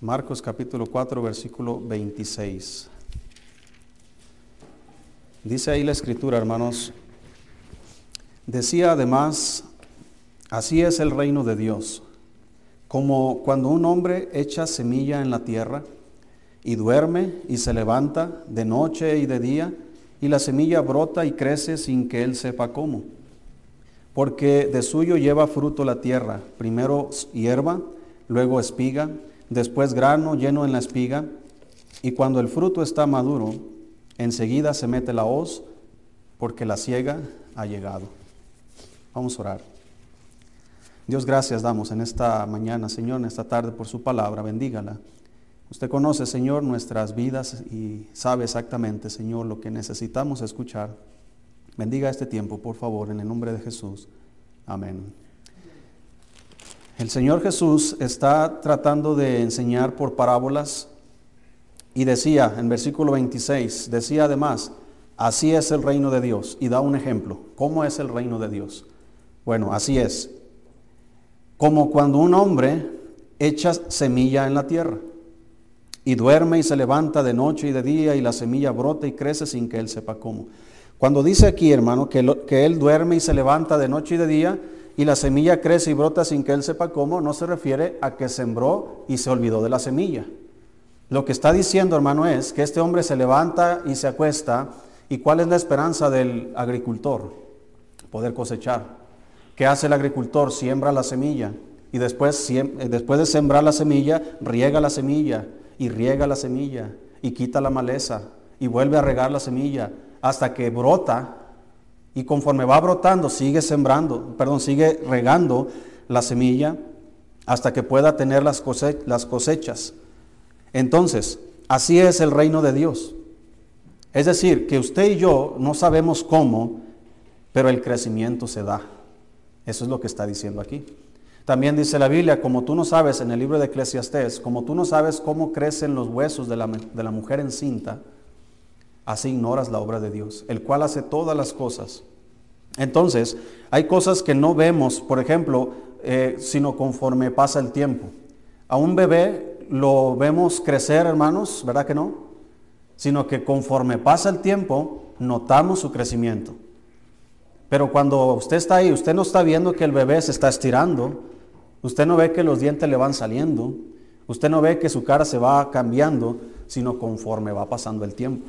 Marcos capítulo 4, versículo 26. Dice ahí la escritura, hermanos, decía además, así es el reino de Dios, como cuando un hombre echa semilla en la tierra y duerme y se levanta de noche y de día, y la semilla brota y crece sin que él sepa cómo. Porque de suyo lleva fruto la tierra, primero hierba, luego espiga, después grano lleno en la espiga, y cuando el fruto está maduro, enseguida se mete la hoz, porque la ciega ha llegado. Vamos a orar. Dios, gracias damos en esta mañana, Señor, en esta tarde por su palabra, bendígala. Usted conoce, Señor, nuestras vidas y sabe exactamente, Señor, lo que necesitamos escuchar. Bendiga este tiempo, por favor, en el nombre de Jesús. Amén. El Señor Jesús está tratando de enseñar por parábolas y decía en versículo 26, decía además, así es el reino de Dios y da un ejemplo. ¿Cómo es el reino de Dios? Bueno, así es. Como cuando un hombre echa semilla en la tierra y duerme y se levanta de noche y de día y la semilla brota y crece sin que él sepa cómo. Cuando dice aquí, hermano, que, que él duerme y se levanta de noche y de día y la semilla crece y brota sin que él sepa cómo, no se refiere a que sembró y se olvidó de la semilla. Lo que está diciendo, hermano, es que este hombre se levanta y se acuesta. ¿Y cuál es la esperanza del agricultor? Poder cosechar. ¿Qué hace el agricultor? Siembra la semilla. Y después, después de sembrar la semilla, riega la semilla y riega la semilla y quita la maleza y vuelve a regar la semilla hasta que brota y conforme va brotando sigue sembrando, perdón, sigue regando la semilla hasta que pueda tener las, las cosechas. Entonces, así es el reino de Dios. Es decir, que usted y yo no sabemos cómo, pero el crecimiento se da. Eso es lo que está diciendo aquí. También dice la Biblia, como tú no sabes en el libro de Eclesiastés, como tú no sabes cómo crecen los huesos de la, de la mujer encinta, así ignoras la obra de Dios, el cual hace todas las cosas. Entonces, hay cosas que no vemos, por ejemplo, eh, sino conforme pasa el tiempo. A un bebé lo vemos crecer, hermanos, ¿verdad que no? Sino que conforme pasa el tiempo, notamos su crecimiento. Pero cuando usted está ahí, usted no está viendo que el bebé se está estirando, Usted no ve que los dientes le van saliendo, usted no ve que su cara se va cambiando, sino conforme va pasando el tiempo.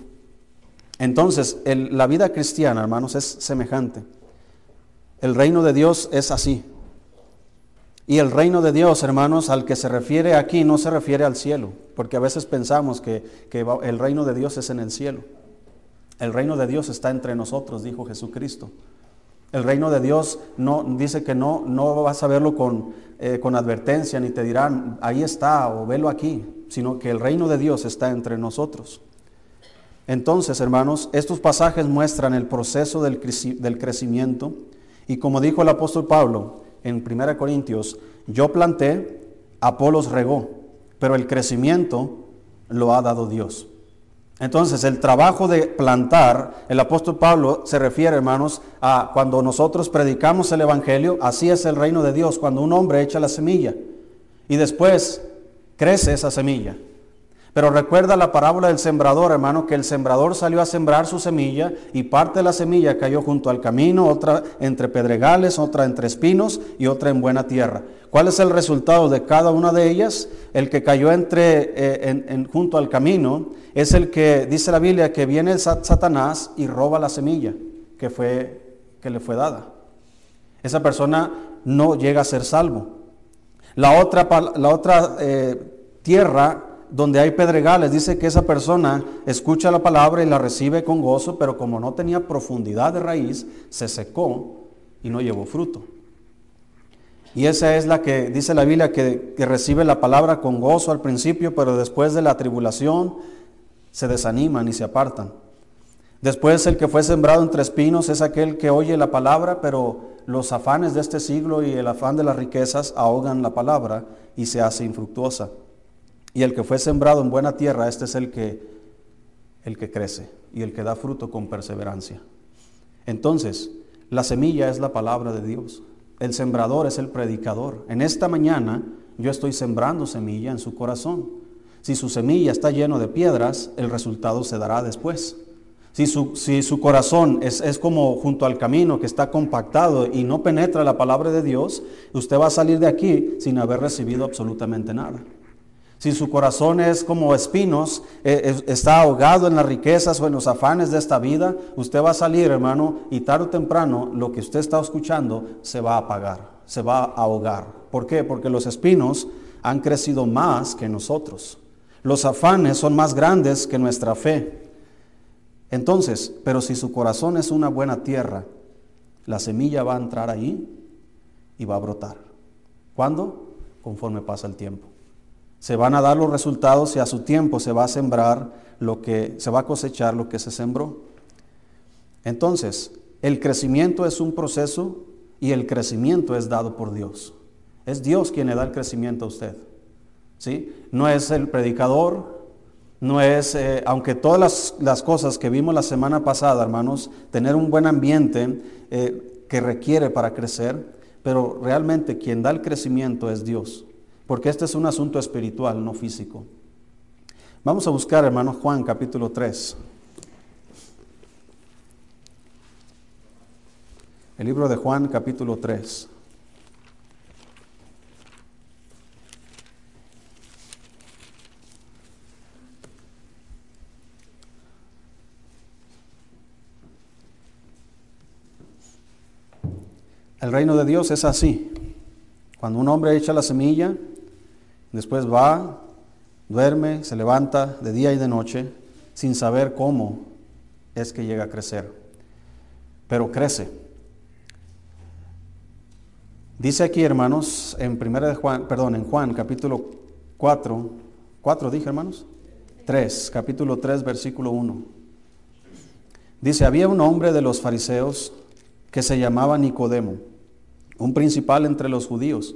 Entonces, la vida cristiana, hermanos, es semejante. El reino de Dios es así. Y el reino de Dios, hermanos, al que se refiere aquí no se refiere al cielo, porque a veces pensamos que, que el reino de Dios es en el cielo. El reino de Dios está entre nosotros, dijo Jesucristo. El reino de Dios no dice que no, no vas a verlo con, eh, con advertencia, ni te dirán, ahí está o velo aquí, sino que el reino de Dios está entre nosotros. Entonces, hermanos, estos pasajes muestran el proceso del, crecimiento y como dijo el apóstol Pablo en 1 Corintios, yo planté, Apolos regó, pero el crecimiento lo ha dado Dios. Entonces, el trabajo de plantar, el apóstol Pablo se refiere, hermanos, a cuando nosotros predicamos el Evangelio, así es el reino de Dios, cuando un hombre echa la semilla y después crece esa semilla. Pero recuerda la parábola del sembrador, hermano, que el sembrador salió a sembrar su semilla y parte de la semilla cayó junto al camino, otra entre pedregales, otra entre espinos y otra en buena tierra. ¿Cuál es el resultado de cada una de ellas? El que cayó entre, eh, junto al camino es el que, dice la Biblia, que viene Satanás y roba la semilla que, fue, que le fue dada. Esa persona no llega a ser salvo. La otra, la otra eh, tierra donde hay pedregales, dice que esa persona escucha la palabra y la recibe con gozo, pero como no tenía profundidad de raíz, se secó y no llevó fruto. Y esa es la que dice la Biblia que, recibe la palabra con gozo al principio, pero después de la tribulación se desaniman y se apartan. Después el que fue sembrado entre espinos es aquel que oye la palabra, pero los afanes de este siglo y el afán de las riquezas ahogan la palabra y se hace infructuosa. Y el que fue sembrado en buena tierra, este es el que, el que crece y el que da fruto con perseverancia. Entonces, la semilla es la palabra de Dios. El sembrador es el predicador. En esta mañana yo estoy sembrando semilla en su corazón. Si su semilla está lleno de piedras, el resultado se dará después. Si su, si su corazón es, es, como junto al camino que está compactado y no penetra la palabra de Dios, usted va a salir de aquí sin haber recibido absolutamente nada. Si su corazón es como espinos, eh, está ahogado en las riquezas o en los afanes de esta vida, usted va a salir, hermano, y tarde o temprano lo que usted está escuchando se va a apagar, se va a ahogar. ¿Por qué? Porque los espinos han crecido más que nosotros. Los afanes son más grandes que nuestra fe. Entonces, pero si su corazón es una buena tierra, la semilla va a entrar ahí y va a brotar. ¿Cuándo? Conforme pasa el tiempo. Se van a dar los resultados y a su tiempo se va a sembrar lo que se va a cosechar lo que se sembró. Entonces, el crecimiento es un proceso y el crecimiento es dado por Dios. Es Dios quien le da el crecimiento a usted. ¿Sí? No es el predicador, no es, eh, aunque todas las, las, cosas que vimos la semana pasada, hermanos, tener un buen ambiente eh, que requiere para crecer, pero realmente quien da el crecimiento es Dios porque este es un asunto espiritual, no físico. Vamos a buscar, hermano Juan, capítulo 3. El libro de Juan, capítulo 3. El reino de Dios es así. Cuando un hombre echa la semilla, Después va, duerme, se levanta de día y de noche sin saber cómo es que llega a crecer. Pero crece. Dice aquí, hermanos, en primera de Juan, perdón, en Juan capítulo 4, 4 dije, hermanos, 3, capítulo 3, versículo 1. Dice, había un hombre de los fariseos que se llamaba Nicodemo, un principal entre los judíos.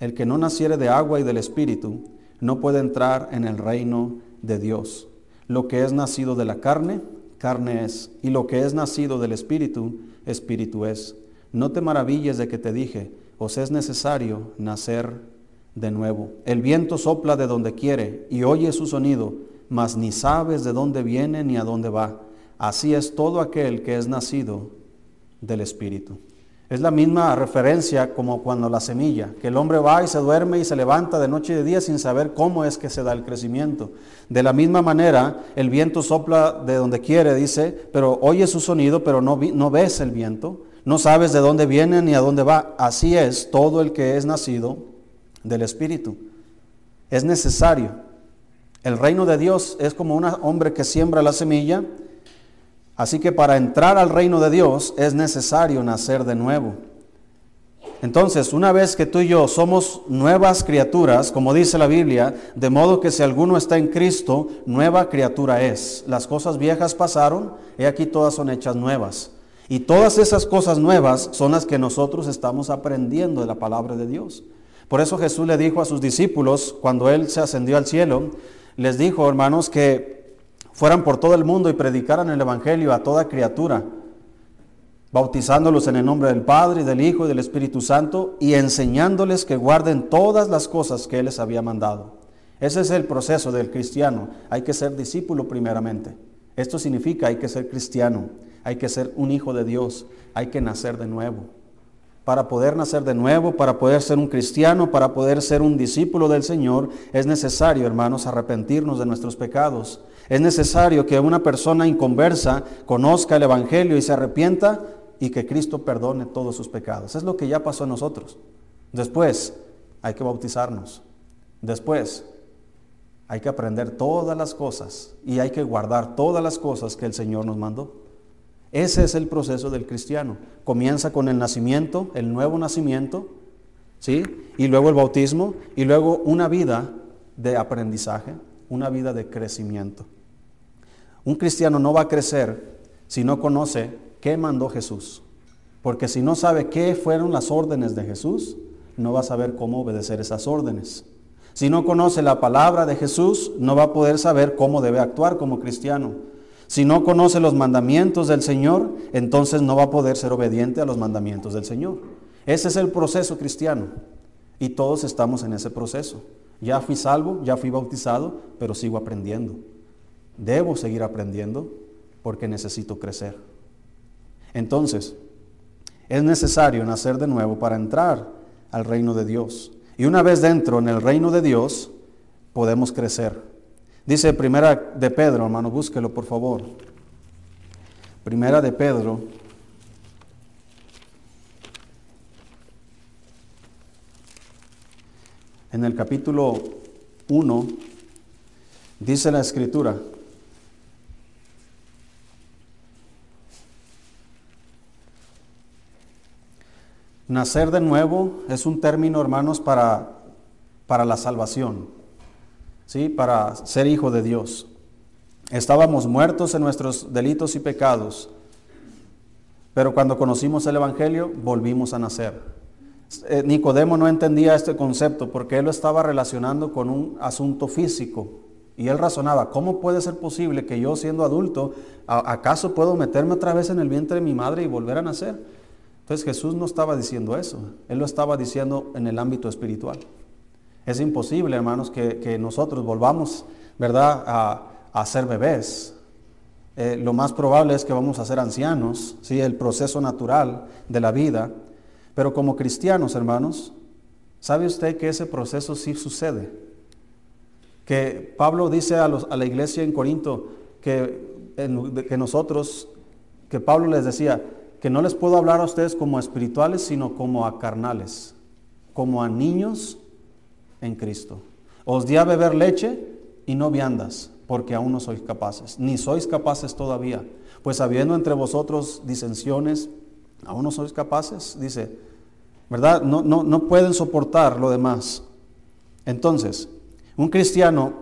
el que no naciere de agua y del Espíritu no puede entrar en el reino de Dios. Lo que es nacido de la carne, carne es, y lo que es nacido del Espíritu, Espíritu es. No te maravilles de que te dije, os es necesario nacer de nuevo. El viento sopla de donde quiere y oye su sonido, mas ni sabes de dónde viene ni a dónde va. Así es todo aquel que es nacido del Espíritu. Es la misma referencia como cuando la semilla, que el hombre va y se duerme y se levanta de noche y de día sin saber cómo es que se da el crecimiento. De la misma manera, el viento sopla de donde quiere, dice, pero oye su sonido, pero no, no ves el viento, no sabes de dónde viene ni a dónde va. Así es todo el que es nacido del Espíritu. Es necesario. El reino de Dios es como un hombre que siembra la semilla Así que para entrar al reino de Dios es necesario nacer de nuevo. Entonces, una vez que tú y yo somos nuevas criaturas, como dice la Biblia, de modo que si alguno está en Cristo, nueva criatura es. Las cosas viejas pasaron, y aquí todas son hechas nuevas. Y todas esas cosas nuevas son las que nosotros estamos aprendiendo de la palabra de Dios. Por eso Jesús le dijo a sus discípulos, cuando Él se ascendió al cielo, les dijo, hermanos, que fueran por todo el mundo y predicaran el Evangelio a toda criatura, bautizándolos en el nombre del Padre del Hijo y del Espíritu Santo y enseñándoles que guarden todas las cosas que Él les había mandado. Ese es el proceso del cristiano. Hay que ser discípulo primeramente. Esto significa hay que ser cristiano, hay que ser un hijo de Dios, hay que nacer de nuevo. Para poder nacer de nuevo, para poder ser un cristiano, para poder ser un discípulo del Señor, es necesario, hermanos, arrepentirnos de nuestros pecados es necesario que una persona inconversa conozca el Evangelio y se arrepienta y que Cristo perdone todos sus pecados. Es lo que ya pasó a nosotros. Después hay que bautizarnos. Después hay que aprender todas las cosas y hay que guardar todas las cosas que el Señor nos mandó. Ese es el proceso del cristiano. Comienza con el nacimiento, el nuevo nacimiento, ¿sí? Y luego el bautismo y luego una vida de aprendizaje, una vida de crecimiento. Un cristiano no va a crecer si no conoce qué mandó Jesús. Porque si no sabe qué fueron las órdenes de Jesús, no va a saber cómo obedecer esas órdenes. Si no conoce la palabra de Jesús, no va a poder saber cómo debe actuar como cristiano. Si no conoce los mandamientos del Señor, entonces no va a poder ser obediente a los mandamientos del Señor. Ese es el proceso cristiano. Y todos estamos en ese proceso. Ya fui salvo, ya fui bautizado, pero sigo aprendiendo. Debo seguir aprendiendo porque necesito crecer. Entonces, es necesario nacer de nuevo para entrar al reino de Dios. Y una vez dentro en el reino de Dios, podemos crecer. Dice Primera de Pedro, hermano, búsquelo por favor. Primera de Pedro. En el capítulo 1 dice la escritura, Nacer de nuevo es un término, hermanos, para, para la salvación, ¿sí? para ser hijo de Dios. Estábamos muertos en nuestros delitos y pecados, pero cuando conocimos el Evangelio volvimos a nacer. Eh, Nicodemo no entendía este concepto porque él lo estaba relacionando con un asunto físico. Y él razonaba, ¿cómo puede ser posible que yo siendo adulto, acaso puedo meterme otra vez en el vientre de mi madre y volver a nacer? Entonces Jesús no estaba diciendo eso, Él lo estaba diciendo en el ámbito espiritual. Es imposible, hermanos, que, nosotros volvamos, ¿verdad?, a, ser bebés. Eh, lo más probable es que vamos a ser ancianos, ¿sí? el proceso natural de la vida. Pero como cristianos, hermanos, ¿sabe usted que ese proceso sí sucede? Que Pablo dice a, a la iglesia en Corinto que, que nosotros, que Pablo les decía, que no les puedo hablar a ustedes como a espirituales, sino como a carnales, como a niños en Cristo. Os di a beber leche y no viandas, porque aún no sois capaces, ni sois capaces todavía. Pues habiendo entre vosotros disensiones, aún no sois capaces, dice, ¿verdad? No, no, no pueden soportar lo demás. Entonces, un cristiano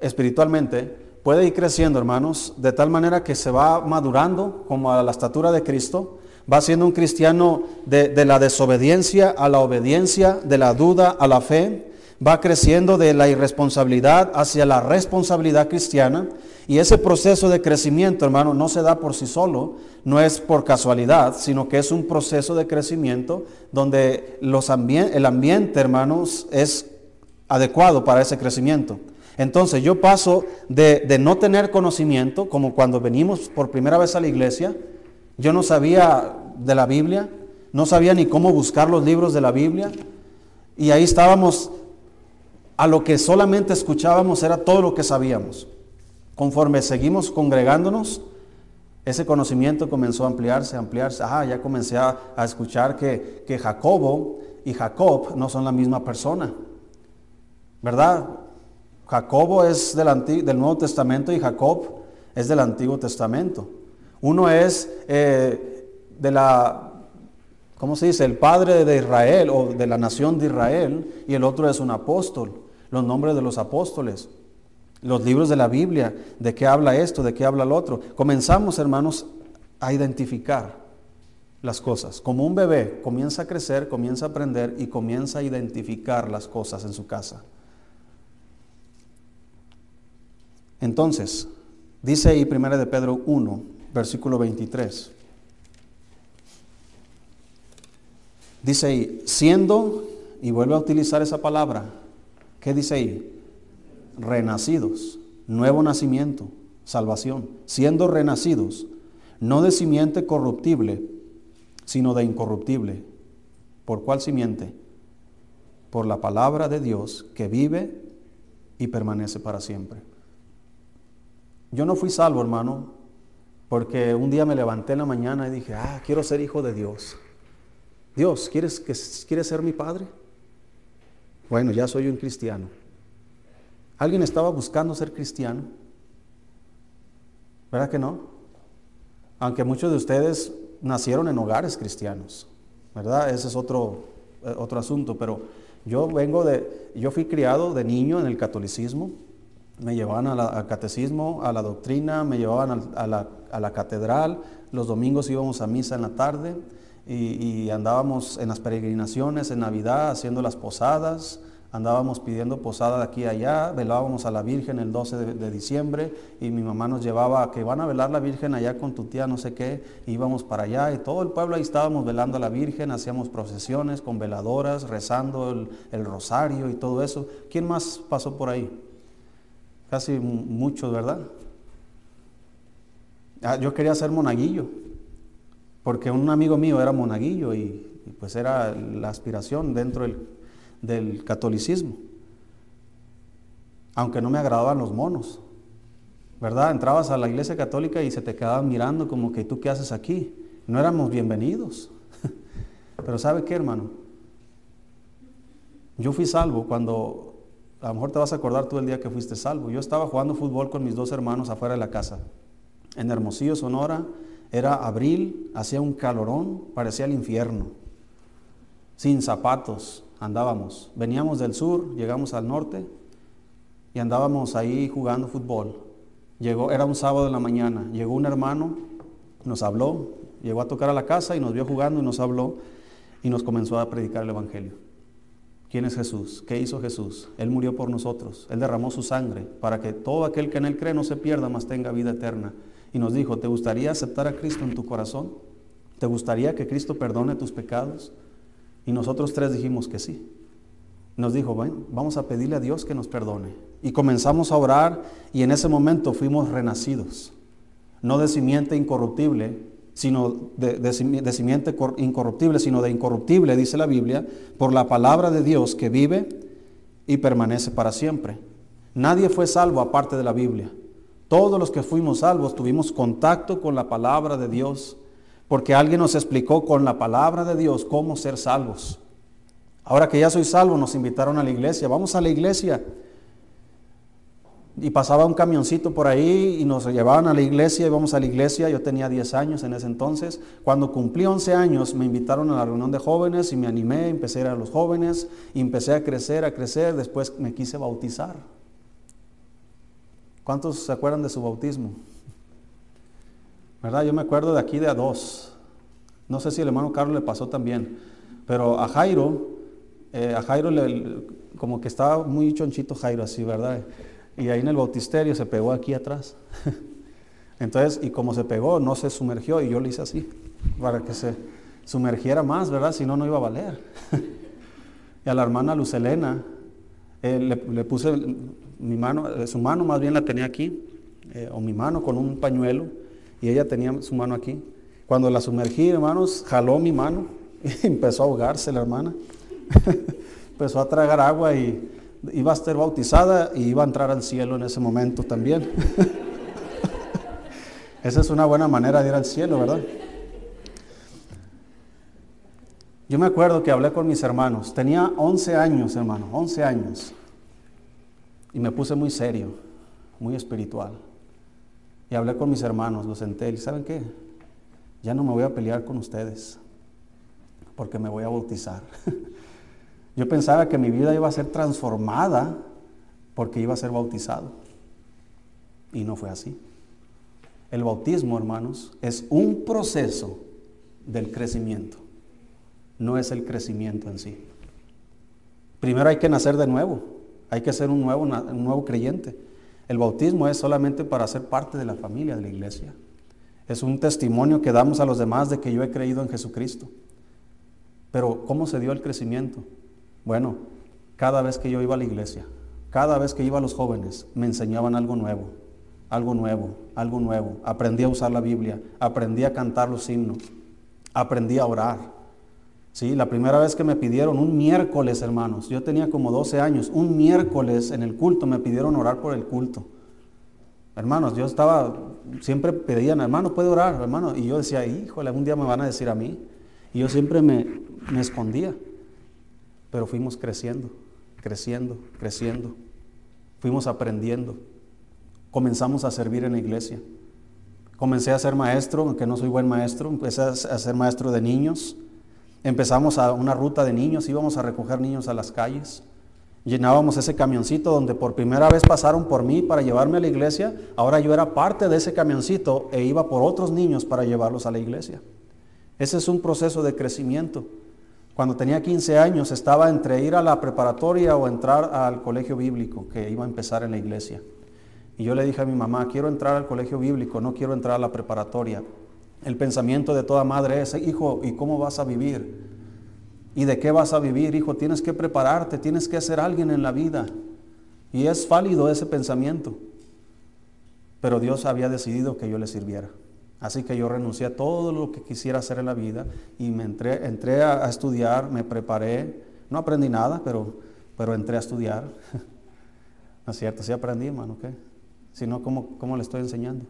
espiritualmente puede ir creciendo, hermanos, de tal manera que se va madurando como a la estatura de Cristo, va siendo un cristiano de, la desobediencia a la obediencia, de la duda a la fe, va creciendo de la irresponsabilidad hacia la responsabilidad cristiana. Y ese proceso de crecimiento, hermano, no se da por sí solo, no es por casualidad, sino que es un proceso de crecimiento donde los el ambiente, hermanos, es adecuado para ese crecimiento. Entonces yo paso de, no tener conocimiento, como cuando venimos por primera vez a la iglesia, yo no sabía de la Biblia, no sabía ni cómo buscar los libros de la Biblia, y ahí estábamos, a lo que solamente escuchábamos era todo lo que sabíamos. Conforme seguimos congregándonos, ese conocimiento comenzó a ampliarse, a ampliarse. Ah, ya comencé a, escuchar que, que Jacobo y Jacob no son la misma persona. ¿Verdad? Jacobo es del, del Nuevo Testamento y Jacob es del Antiguo Testamento. Uno es eh, de la, ¿cómo se dice? El padre de Israel o de la nación de Israel y el otro es un apóstol. Los nombres de los apóstoles, los libros de la Biblia, de qué habla esto, de qué habla el otro. Comenzamos, hermanos, a identificar las cosas. Como un bebé comienza a crecer, comienza a aprender y comienza a identificar las cosas en su casa. Entonces, dice ahí 1 de Pedro 1, versículo 23. Dice ahí, siendo, y vuelve a utilizar esa palabra, ¿qué dice ahí? Renacidos, nuevo nacimiento, salvación, siendo renacidos, no de simiente corruptible, sino de incorruptible. ¿Por cuál simiente? Por la palabra de Dios que vive y permanece para siempre. Yo no fui salvo, hermano, porque un día me levanté en la mañana y dije, ah, quiero ser hijo de Dios. Dios, ¿quieres, que, ¿quieres ser mi padre? Bueno, ya soy un cristiano. ¿Alguien estaba buscando ser cristiano? ¿Verdad que no? Aunque muchos de ustedes nacieron en hogares cristianos, ¿verdad? Ese es otro, eh, otro asunto, pero yo vengo de, yo fui criado de niño en el catolicismo, me llevaban al catecismo, a la doctrina, me llevaban a, la, catedral, los domingos íbamos a misa en la tarde y, andábamos en las peregrinaciones, en Navidad, haciendo las posadas, andábamos pidiendo posada de aquí y allá, velábamos a la Virgen el 12 de, diciembre y mi mamá nos llevaba a que van a velar la Virgen allá con tu tía no sé qué, íbamos para allá y todo el pueblo ahí estábamos velando a la Virgen, hacíamos procesiones con veladoras, rezando el, rosario y todo eso. ¿Quién más pasó por ahí? Casi muchos, ¿verdad? Ah, yo quería ser monaguillo, porque un amigo mío era monaguillo y, pues era la aspiración dentro del catolicismo. Aunque no me agradaban los monos, ¿verdad? Entrabas a la iglesia católica y se te quedaban mirando como que tú qué haces aquí. No éramos bienvenidos. Pero ¿sabe qué, hermano? Yo fui salvo cuando, a lo mejor te vas a acordar tú el día que fuiste salvo. Yo estaba jugando fútbol con mis dos hermanos afuera de la casa. En Hermosillo, Sonora, era abril, hacía un calorón, parecía el infierno. Sin zapatos, andábamos. Veníamos del sur, llegamos al norte y andábamos ahí jugando fútbol. Llegó, era un sábado de la mañana, llegó un hermano, nos habló, llegó a tocar a la casa y nos vio jugando y nos habló y nos comenzó a predicar el Evangelio. ¿Quién es Jesús? ¿Qué hizo Jesús? Él murió por nosotros, Él derramó su sangre para que todo aquel que en Él cree no se pierda, mas tenga vida eterna. Y nos dijo, ¿te gustaría aceptar a Cristo en tu corazón? ¿Te gustaría que Cristo perdone tus pecados? Y nosotros tres dijimos que sí. Nos dijo, bueno, vamos a pedirle a Dios que nos perdone. Y comenzamos a orar y en ese momento fuimos renacidos. No de simiente incorruptible, sino de, simiente incorruptible, sino de incorruptible, dice la Biblia, por la palabra de Dios que vive y permanece para siempre. Nadie fue salvo aparte de la Biblia. Todos los que fuimos salvos tuvimos contacto con la palabra de Dios porque alguien nos explicó con la palabra de Dios cómo ser salvos. Ahora que ya soy salvo, nos invitaron a la iglesia, vamos a la iglesia. Y pasaba un camioncito por ahí y nos llevaban a la iglesia, íbamos a la iglesia, yo tenía 10 años en ese entonces. Cuando cumplí 11 años me invitaron a la reunión de jóvenes y me animé, empecé a ir a los jóvenes y empecé a crecer, a crecer, después me quise bautizar. ¿Cuántos se acuerdan de su bautismo? ¿verdad? Yo me acuerdo de aquí de a dos. No sé si el hermano Carlos le pasó también, pero a Jairo, eh, a Jairo le, como que estaba muy chonchito Jairo así, ¿verdad? Y ahí en el bautisterio se pegó aquí atrás. Entonces, y como se pegó, no se sumergió y yo le hice así, para que se sumergiera más, ¿verdad? Si no, no iba a valer. y a la hermana Lucelena, eh, le, puse mi mano, eh, su mano más bien la tenía aquí, o mi mano con un pañuelo y ella tenía su mano aquí. Cuando la sumergí, hermanos, jaló mi mano y empezó a ahogarse la hermana. empezó a tragar agua y iba a ser bautizada y iba a entrar al cielo en ese momento también. Esa es una buena manera de ir al cielo, ¿verdad? Yo me acuerdo que hablé con mis hermanos. Tenía 11 años, hermano, 11 años. Y me puse muy serio, muy espiritual. Y hablé con mis hermanos, los senté y ¿saben qué? Ya no me voy a pelear con ustedes porque me voy a bautizar. Yo pensaba que mi vida iba a ser transformada porque iba a ser bautizado. Y no fue así. El bautismo, hermanos, es un proceso del crecimiento. No es el crecimiento en sí. Primero hay que nacer de nuevo. Hay que ser un nuevo, un nuevo creyente. El bautismo es solamente para ser parte de la familia de la iglesia. Es un testimonio que damos a los demás de que yo he creído en Jesucristo. Pero ¿cómo se dio el crecimiento? Bueno, cada vez que yo iba a la iglesia, cada vez que iba a los jóvenes, me enseñaban algo nuevo, algo nuevo, algo nuevo. Aprendí a usar la Biblia, aprendí a cantar los himnos, aprendí a orar, Sí, la primera vez que me pidieron, un miércoles, hermanos, yo tenía como 12 años, un miércoles en el culto me pidieron orar por el culto. Hermanos, yo estaba, siempre pedían, hermano, puede orar, hermano. Y yo decía, híjole, algún día me van a decir a mí. Y yo siempre me, me escondía. Pero fuimos creciendo, creciendo, creciendo. Fuimos aprendiendo. Comenzamos a servir en la iglesia. Comencé a ser maestro, aunque no soy buen maestro, empecé a ser maestro de niños Empezamos a una ruta de niños, íbamos a recoger niños a las calles. Llenábamos ese camioncito donde por primera vez pasaron por mí para llevarme a la iglesia. Ahora yo era parte de ese camioncito e iba por otros niños para llevarlos a la iglesia. Ese es un proceso de crecimiento. Cuando tenía 15 años estaba entre ir a la preparatoria o entrar al colegio bíblico que iba a empezar en la iglesia. Y yo le dije a mi mamá, quiero entrar al colegio bíblico, no quiero entrar a la preparatoria. El pensamiento de toda madre es, hijo, ¿y cómo vas a vivir? ¿Y de qué vas a vivir, hijo? Tienes que prepararte, tienes que ser alguien en la vida. Y es válido ese pensamiento. Pero Dios había decidido que yo le sirviera. Así que yo renuncié a todo lo que quisiera hacer en la vida y me entré, entré a, estudiar, me preparé. No aprendí nada, pero, pero entré a estudiar. ¿No es cierto? Sí aprendí, hermano, ¿qué? Si no, ¿cómo, ¿cómo le estoy enseñando?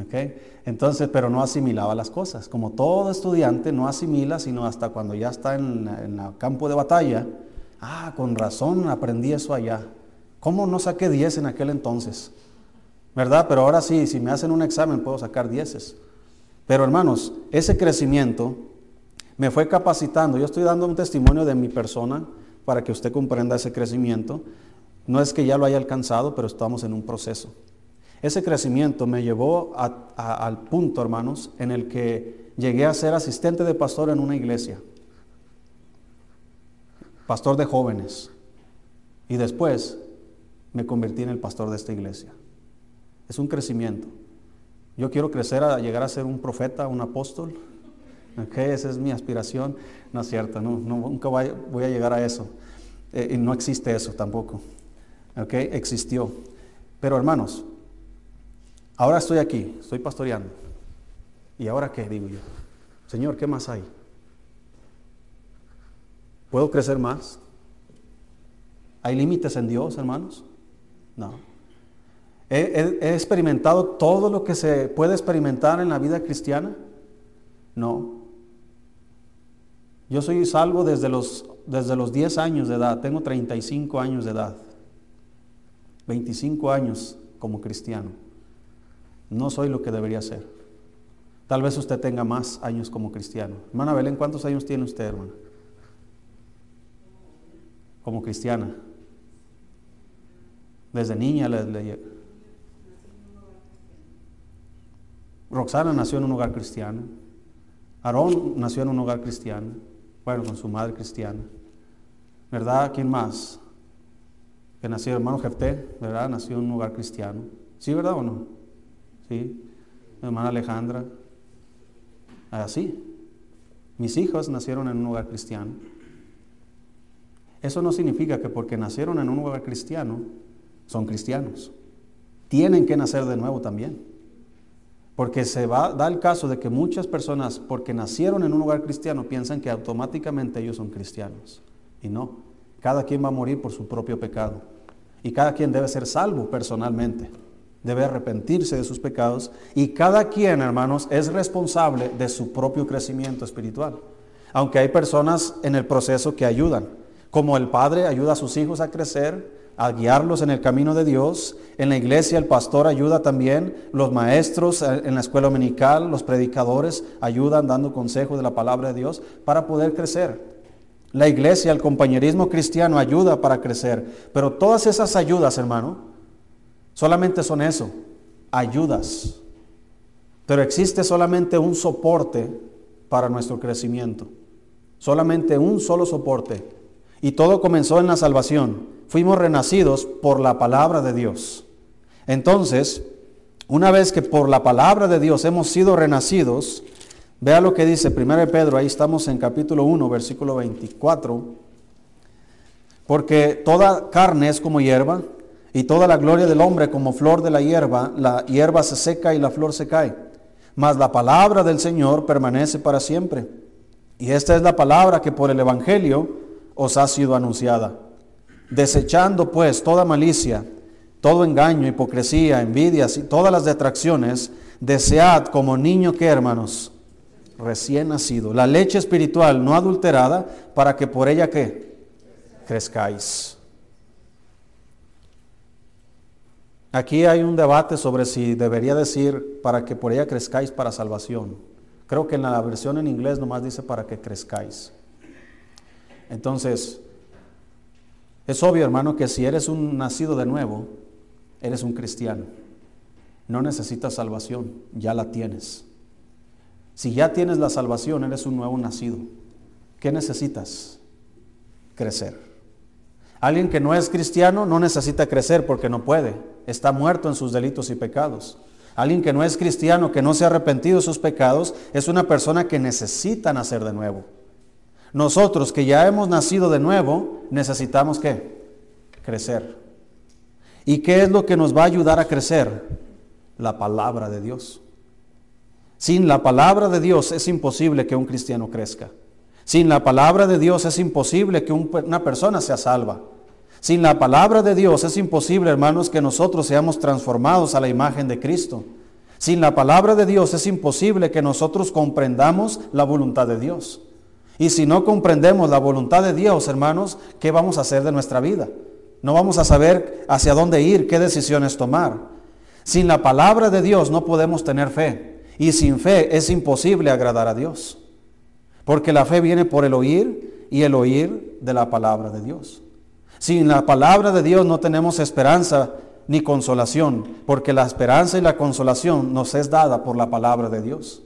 ¿Okay? Entonces, pero no asimilaba las cosas. Como todo estudiante no asimila, sino hasta cuando ya está en, el campo de batalla. Ah, con razón aprendí eso allá. ¿Cómo no saqué 10 en aquel entonces? ¿Verdad? Pero ahora sí, si me hacen un examen puedo sacar 10. Pero hermanos, ese crecimiento me fue capacitando. Yo estoy dando un testimonio de mi persona para que usted comprenda ese crecimiento. No es que ya lo haya alcanzado, pero estamos en un proceso. Ese crecimiento me llevó al punto, hermanos, en el que llegué a ser asistente de pastor en una iglesia. Pastor de jóvenes. Y después me convertí en el pastor de esta iglesia. Es un crecimiento. Yo quiero crecer a llegar a ser un profeta, un apóstol. Okay, esa es mi aspiración. No es cierto, no, nunca voy, a llegar a eso. Eh, y no existe eso tampoco. Okay, existió. Pero hermanos, Ahora estoy aquí, estoy pastoreando. ¿Y ahora qué? Digo yo. Señor, ¿qué más hay? ¿Puedo crecer más? ¿Hay límites en Dios, hermanos? No. ¿He, experimentado todo lo que se puede experimentar en la vida cristiana? No. Yo soy salvo desde los, desde los 10 años de edad, tengo 35 años de edad, 25 años como cristiano. No soy lo que debería ser. Tal vez usted tenga más años como cristiano. Hermana Belén, ¿cuántos años tiene usted, hermana? Como cristiana. Desde niña le, Roxana nació en un hogar cristiano. Aarón nació en un hogar cristiano. Bueno, con su madre cristiana. ¿Verdad? ¿Quién más? Que nació hermano Jefté, ¿verdad? Nació en un hogar cristiano. ¿Sí, verdad o no? ¿Sí? Mi hermana Alejandra, así. Mis hijos nacieron en un hogar cristiano. Eso no significa que porque nacieron en un hogar cristiano, son cristianos. Tienen que nacer de nuevo también. Porque se da el caso de que muchas personas, porque nacieron en un hogar cristiano, piensan que automáticamente ellos son cristianos. Y no. Cada quien va a morir por su propio pecado. Y cada quien debe ser salvo personalmente debe arrepentirse de sus pecados y cada quien, hermanos, es responsable de su propio crecimiento espiritual. Aunque hay personas en el proceso que ayudan, como el padre ayuda a sus hijos a crecer, a guiarlos en el camino de Dios. En la iglesia el pastor ayuda también, los maestros eh, en la escuela dominical, los predicadores ayudan dando consejo de la palabra de Dios para poder crecer. La iglesia, el compañerismo cristiano ayuda para crecer, pero todas esas ayudas, hermano, Solamente son eso, ayudas. Pero existe solamente un soporte para nuestro crecimiento. Solamente un solo soporte. Y todo comenzó en la salvación. Fuimos renacidos por la palabra de Dios. Entonces, una vez que por la palabra de Dios hemos sido renacidos, vea lo que dice 1 Pedro, ahí estamos en capítulo 1, versículo 24. Porque toda carne es como hierba y toda la gloria del hombre como flor de la hierba, la hierba se seca y la flor se cae. Mas la palabra del Señor permanece para siempre. Y esta es la palabra que por el Evangelio os ha sido anunciada. Desechando pues toda malicia, todo engaño, hipocresía, envidias y todas las detracciones, desead como niño que hermanos, recién nacido, la leche espiritual no adulterada, para que por ella que crezcáis. Aquí hay un debate sobre si debería decir para que por ella crezcáis para salvación. Creo que en la versión en inglés nomás dice para que crezcáis. Entonces, es obvio, hermano, que si eres un nacido de nuevo, eres un cristiano. No necesitas salvación, ya la tienes. Si ya tienes la salvación, eres un nuevo nacido. ¿Qué necesitas? Crecer. Alguien que no es cristiano no necesita crecer porque no puede. Está muerto en sus delitos y pecados. Alguien que no es cristiano, que no se ha arrepentido de sus pecados, es una persona que necesita nacer de nuevo. Nosotros que ya hemos nacido de nuevo, necesitamos qué? Crecer. ¿Y qué es lo que nos va a ayudar a crecer? La palabra de Dios. Sin la palabra de Dios es imposible que un cristiano crezca. Sin la palabra de Dios es imposible que una persona sea salva. Sin la palabra de Dios es imposible, hermanos, que nosotros seamos transformados a la imagen de Cristo. Sin la palabra de Dios es imposible que nosotros comprendamos la voluntad de Dios. Y si no comprendemos la voluntad de Dios, hermanos, ¿qué vamos a hacer de nuestra vida? No vamos a saber hacia dónde ir, qué decisiones tomar. Sin la palabra de Dios no podemos tener fe. Y sin fe es imposible agradar a Dios. Porque la fe viene por el oír y el oír de la palabra de Dios. Sin la palabra de Dios no tenemos esperanza ni consolación, porque la esperanza y la consolación nos es dada por la palabra de Dios.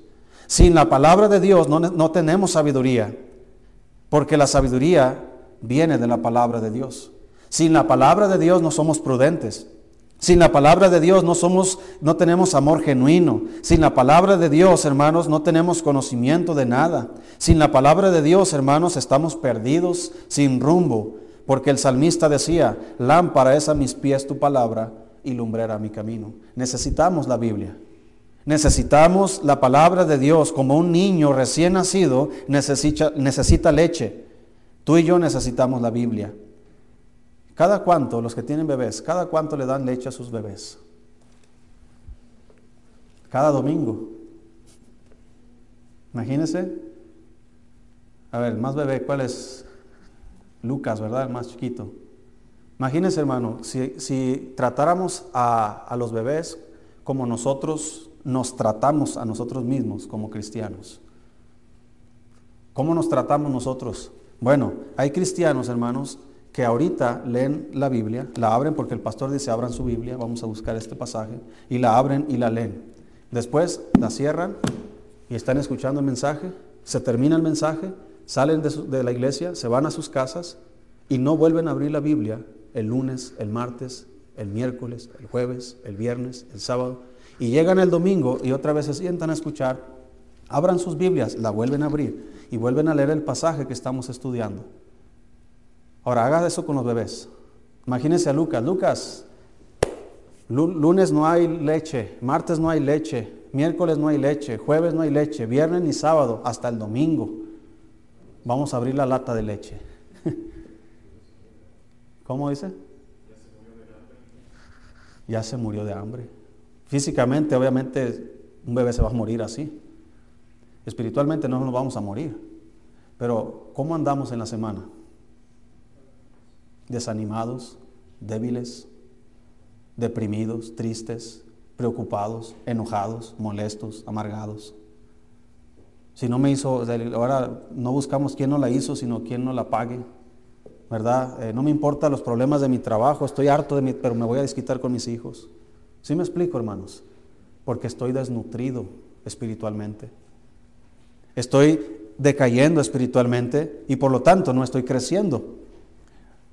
Sin la palabra de Dios no, no tenemos sabiduría, porque la sabiduría viene de la palabra de Dios. Sin la palabra de Dios no somos prudentes. Sin la palabra de Dios no somos no tenemos amor genuino. Sin la palabra de Dios, hermanos, no tenemos conocimiento de nada. Sin la palabra de Dios, hermanos, estamos perdidos, sin rumbo. Porque el salmista decía, lámpara es a mis pies tu palabra y lumbrera mi camino. Necesitamos la Biblia. Necesitamos la palabra de Dios como un niño recién nacido necesita, necesita leche. Tú y yo necesitamos la Biblia. ¿Cada cuánto, los que tienen bebés, cada cuánto le dan leche a sus bebés? Cada domingo. Imagínense. A ver, más bebé, ¿cuál es? Lucas, ¿verdad? El más chiquito. Imagínense, hermano, si, tratáramos a, a los bebés como nosotros nos tratamos a nosotros mismos como cristianos. ¿Cómo nos tratamos nosotros? Bueno, hay cristianos, hermanos, que ahorita leen la Biblia, la abren porque el pastor dice abran su Biblia, vamos a buscar este pasaje, y la abren y la leen. Después la cierran y están escuchando el mensaje, se termina el mensaje salen de, la iglesia, se van a sus casas y no vuelven a abrir la Biblia el lunes, el martes, el miércoles, el jueves, el viernes, el sábado. Y llegan el domingo y otra vez se sientan a escuchar, abran sus Biblias, la vuelven a abrir y vuelven a leer el pasaje que estamos estudiando. Ahora, haga eso con los bebés. Imagínense a Lucas. Lucas, lunes no hay leche, martes no hay leche, miércoles no hay leche, jueves no hay leche, viernes ni sábado, hasta el domingo vamos a abrir la lata de leche. ¿Cómo dice? Ya se murió de hambre. Físicamente, obviamente, un bebé se va a morir así. Espiritualmente no nos vamos a morir. Pero, ¿cómo andamos en la semana? Desanimados, débiles, deprimidos, tristes, preocupados, enojados, molestos, amargados. Si no me hizo, ahora no buscamos quién no la hizo, sino quién no la pague. ¿Verdad? Eh, no me importa los problemas de mi trabajo, estoy harto de mi, pero me voy a desquitar con mis hijos. ¿Sí me explico, hermanos? Porque estoy desnutrido espiritualmente. Estoy decayendo espiritualmente y por lo tanto no estoy creciendo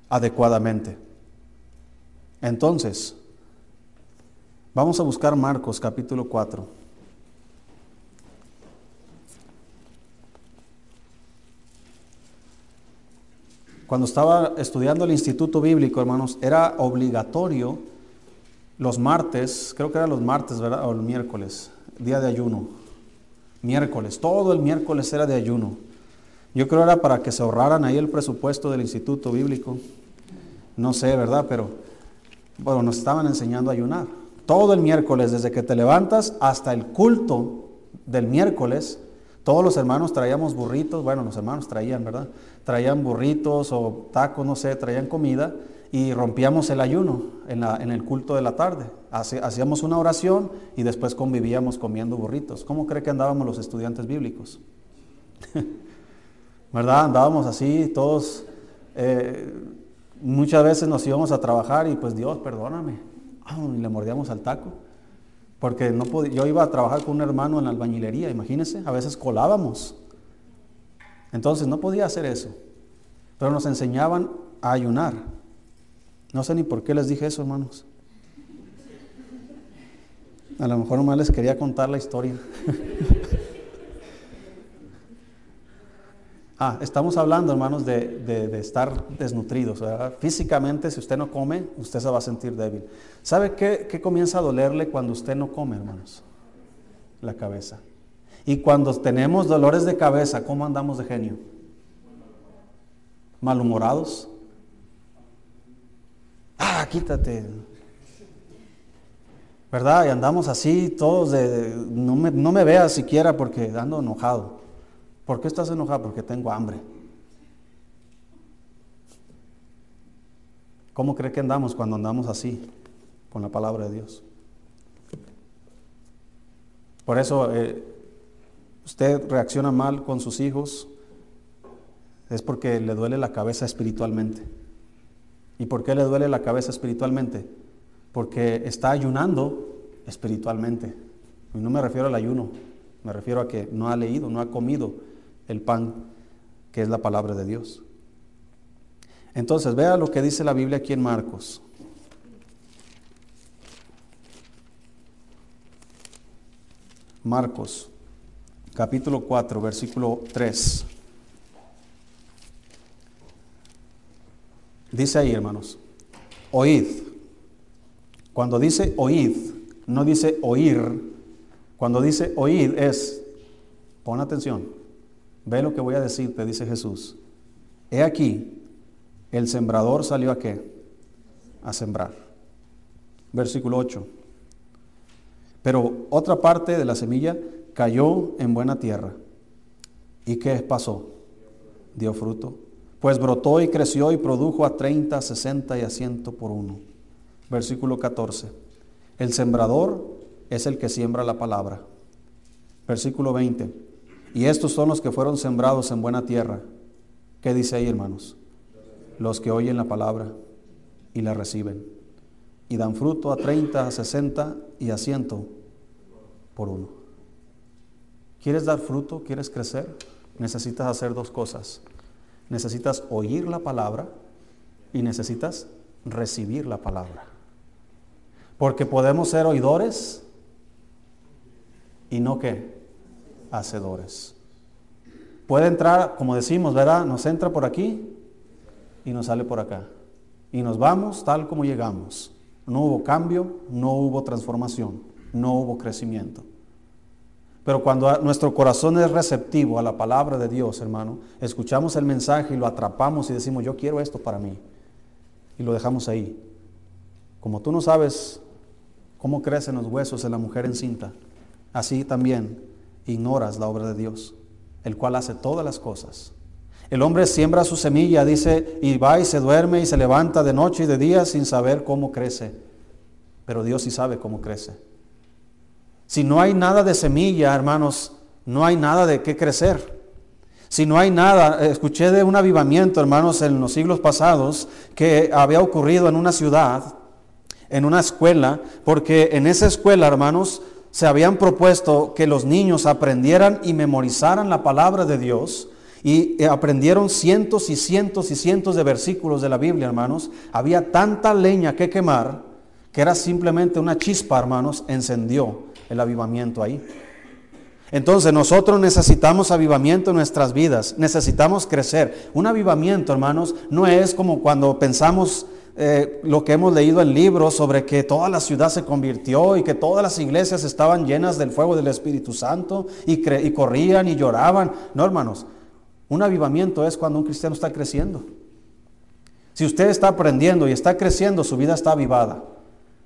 adecuadamente. Entonces, vamos a buscar Marcos capítulo 4. Cuando estaba estudiando el Instituto Bíblico, hermanos, era obligatorio los martes, creo que eran los martes, ¿verdad? O el miércoles, día de ayuno. Miércoles, todo el miércoles era de ayuno. Yo creo era para que se ahorraran ahí el presupuesto del Instituto Bíblico. No sé, ¿verdad? Pero, bueno, nos estaban enseñando a ayunar. Todo el miércoles, desde que te levantas hasta el culto del miércoles, todos los hermanos traíamos burritos, bueno, los hermanos traían, ¿verdad? Traían burritos o tacos, no sé, traían comida y rompíamos el ayuno en, en el culto de la tarde. Hacíamos una oración y después convivíamos comiendo burritos. ¿Cómo cree que andábamos los estudiantes bíblicos? ¿Verdad? Andábamos así, todos. Eh, muchas veces nos íbamos a trabajar y pues Dios, perdóname. y le mordíamos al taco. Porque no podía, yo iba a trabajar con un hermano en la albañilería, imagínense, a veces colábamos. Entonces no podía hacer eso. Pero nos enseñaban a ayunar. No sé ni por qué les dije eso, hermanos. A lo mejor nomás les quería contar la historia. ah, estamos hablando, hermanos, de, estar desnutridos. Físicamente, si usted no come, usted se va a sentir débil. ¿Sabe qué, qué comienza a dolerle cuando usted no come, hermanos? La cabeza. Y cuando tenemos dolores de cabeza, ¿cómo andamos de genio? Malhumorados. Ah, quítate. ¿Verdad? Y andamos así, todos de, no me, no me veas siquiera porque ando enojado. ¿Por qué estás enojado? Porque tengo hambre. ¿Cómo cree que andamos cuando andamos así con la palabra de Dios? Por eso eh, usted reacciona mal con sus hijos, es porque le duele la cabeza espiritualmente. ¿Y por qué le duele la cabeza espiritualmente? Porque está ayunando espiritualmente. Y no me refiero al ayuno, me refiero a que no ha leído, no ha comido el pan que es la palabra de Dios. Entonces, vea lo que dice la Biblia aquí en Marcos. Marcos capítulo 4, versículo 3. Dice ahí, hermanos, oíd. Cuando dice oíd, no dice oír. Cuando dice oíd es, pon atención, ve lo que voy a decirte, dice Jesús. He aquí, el sembrador salió a qué? A sembrar. Versículo 8. Pero otra parte de la semilla cayó en buena tierra. ¿Y qué pasó? Dio fruto. Pues brotó y creció y produjo a 30, 60 y a 100 por uno. Versículo 14. El sembrador es el que siembra la palabra. Versículo 20. Y estos son los que fueron sembrados en buena tierra. ¿Qué dice ahí, hermanos? Los que oyen la palabra y la reciben. Y dan fruto a 30, a 60 y a 100 por uno. ¿Quieres dar fruto? ¿Quieres crecer? Necesitas hacer dos cosas. Necesitas oír la palabra y necesitas recibir la palabra. Porque podemos ser oidores y no qué? Hacedores. Puede entrar, como decimos, ¿verdad? Nos entra por aquí y nos sale por acá. Y nos vamos tal como llegamos. No hubo cambio, no hubo transformación, no hubo crecimiento. Pero cuando nuestro corazón es receptivo a la palabra de Dios, hermano, escuchamos el mensaje y lo atrapamos y decimos, yo quiero esto para mí. Y lo dejamos ahí. Como tú no sabes cómo crecen los huesos en la mujer encinta, así también ignoras la obra de Dios, el cual hace todas las cosas. El hombre siembra su semilla, dice, y va y se duerme y se levanta de noche y de día sin saber cómo crece. Pero Dios sí sabe cómo crece. Si no hay nada de semilla, hermanos, no hay nada de qué crecer. Si no hay nada, escuché de un avivamiento, hermanos, en los siglos pasados que había ocurrido en una ciudad, en una escuela, porque en esa escuela, hermanos, se habían propuesto que los niños aprendieran y memorizaran la palabra de Dios y aprendieron cientos y cientos y cientos de versículos de la Biblia, hermanos. Había tanta leña que quemar que era simplemente una chispa, hermanos, encendió el avivamiento ahí. Entonces nosotros necesitamos avivamiento en nuestras vidas, necesitamos crecer. Un avivamiento, hermanos, no es como cuando pensamos eh, lo que hemos leído en libros sobre que toda la ciudad se convirtió y que todas las iglesias estaban llenas del fuego del Espíritu Santo y, y corrían y lloraban. No, hermanos, un avivamiento es cuando un cristiano está creciendo. Si usted está aprendiendo y está creciendo, su vida está avivada.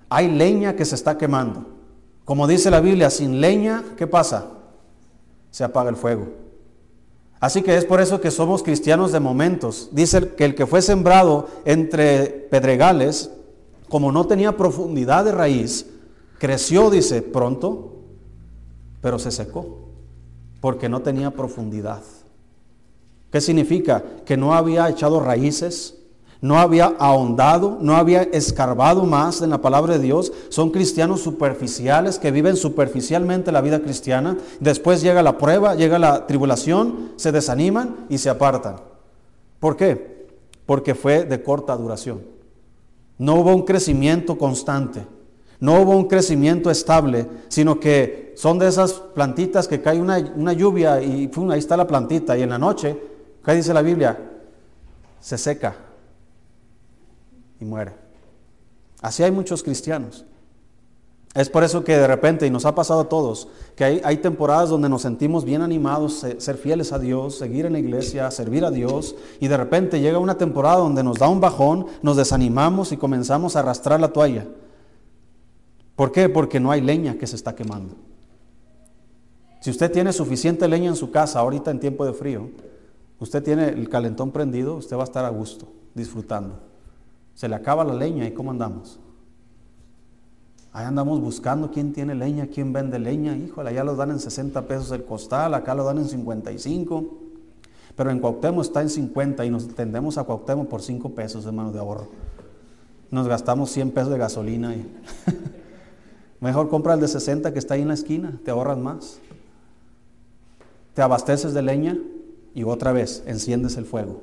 Hay leña que se está quemando. Como dice la Biblia, sin leña, ¿qué pasa? Se apaga el fuego. Así que es por eso que somos cristianos de momentos. Dice que el que fue sembrado entre pedregales, como no tenía profundidad de raíz, creció, dice, pronto, pero se secó, porque no tenía profundidad. ¿Qué significa? Que no había echado raíces, no había ahondado, no había escarbado más en la palabra de Dios. Son cristianos superficiales que viven superficialmente la vida cristiana. Después llega la prueba, llega la tribulación, se desaniman y se apartan. ¿Por qué? Porque fue de corta duración. No hubo un crecimiento constante. No hubo un crecimiento estable, sino que son de esas plantitas que cae una, lluvia y ahí está la plantita y en la noche, ¿qué dice la Biblia? Se seca, y muere. Así hay muchos cristianos. Es por eso que de repente, y nos ha pasado a todos, que hay, hay, temporadas donde nos sentimos bien animados, ser fieles a Dios, seguir en la iglesia, servir a Dios, y de repente llega una temporada donde nos da un bajón, nos desanimamos y comenzamos a arrastrar la toalla. ¿Por qué? Porque no hay leña que se está quemando. Si usted tiene suficiente leña en su casa ahorita en tiempo de frío, usted tiene el calentón prendido, usted va a estar a gusto, disfrutando. Se le acaba la leña y ¿cómo andamos? Ahí andamos buscando quién tiene leña, quién vende leña. Híjole, allá lo dan en 60 pesos el costal, acá lo dan en 55. Pero en Cuauhtémoc está en 50 y nos tendemos a Cuauhtémoc por 5 pesos, hermano, de ahorro. Nos gastamos 100 pesos de gasolina. Y Mejor compra el de 60 que está ahí en la esquina, te ahorras más. Te abasteces de leña y otra vez enciendes el fuego.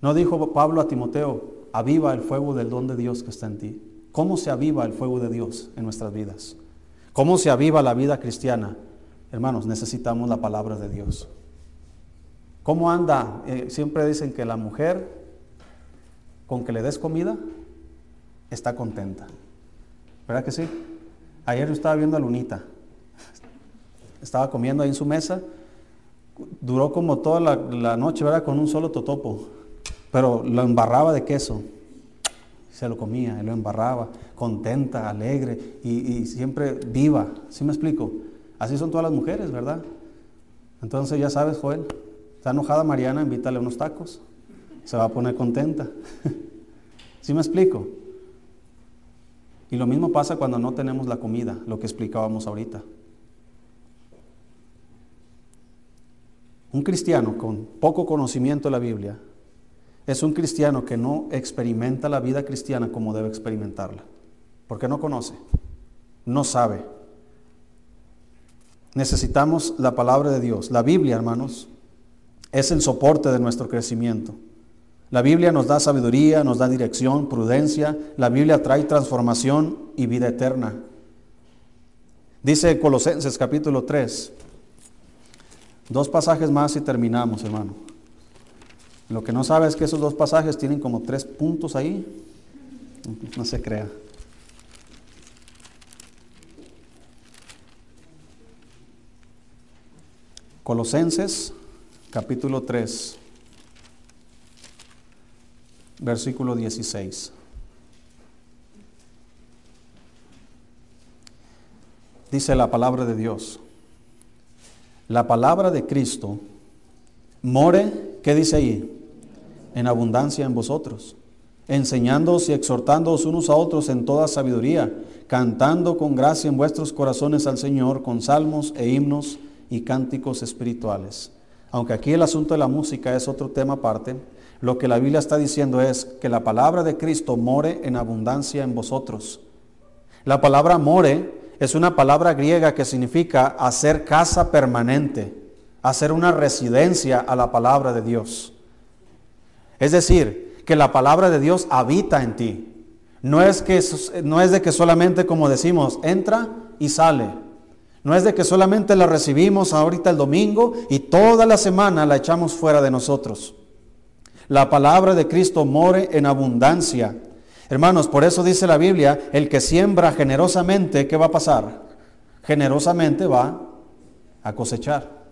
No dijo Pablo a Timoteo, aviva el fuego del don de Dios que está en ti? ¿Cómo se aviva el fuego de Dios en nuestras vidas? ¿Cómo se aviva la vida cristiana? Hermanos, necesitamos la palabra de Dios. ¿Cómo anda? Eh, siempre dicen que la mujer, con que le des comida, está contenta. ¿Verdad que sí? Ayer yo estaba viendo a Lunita. Estaba comiendo ahí en su mesa. Duró como toda la, la noche, ¿verdad? Con un solo totopo pero lo embarraba de queso. Se lo comía, y lo embarraba, contenta, alegre y, siempre viva. ¿Sí me explico? Así son todas las mujeres, ¿verdad? Entonces ya sabes, Joel, está enojada Mariana, invítale unos tacos. Se va a poner contenta. ¿Sí me explico? Y lo mismo pasa cuando no tenemos la comida, lo que explicábamos ahorita. Un cristiano con poco conocimiento de la Biblia es un cristiano que no experimenta la vida cristiana como debe experimentarla, porque no conoce, no sabe. Necesitamos la palabra de Dios. La Biblia, hermanos, es el soporte de nuestro crecimiento. La Biblia nos da sabiduría, nos da dirección, prudencia. La Biblia trae transformación y vida eterna. Dice Colosenses capítulo 3. Dos pasajes más y terminamos, hermano. Lo que no sabe es que esos dos pasajes tienen como tres puntos ahí. No se crea. Colosenses capítulo 3, versículo 16. Dice la palabra de Dios. La palabra de Cristo more, ¿qué dice ahí? En abundancia en vosotros, enseñándoos y exhortándoos unos a otros en toda sabiduría, cantando con gracia en vuestros corazones al Señor con salmos e himnos y cánticos espirituales. Aunque aquí el asunto de la música es otro tema aparte, lo que la Biblia está diciendo es que la palabra de Cristo more en abundancia en vosotros. La palabra more es una palabra griega que significa hacer casa permanente, hacer una residencia a la palabra de Dios. Es decir, que la palabra de Dios habita en ti. No es, que, no es de que solamente, como decimos, entra y sale. No es de que solamente la recibimos ahorita el domingo y toda la semana la echamos fuera de nosotros. La palabra de Cristo more en abundancia. Hermanos, por eso dice la Biblia, el que siembra generosamente, ¿qué va a pasar? Generosamente va a cosechar.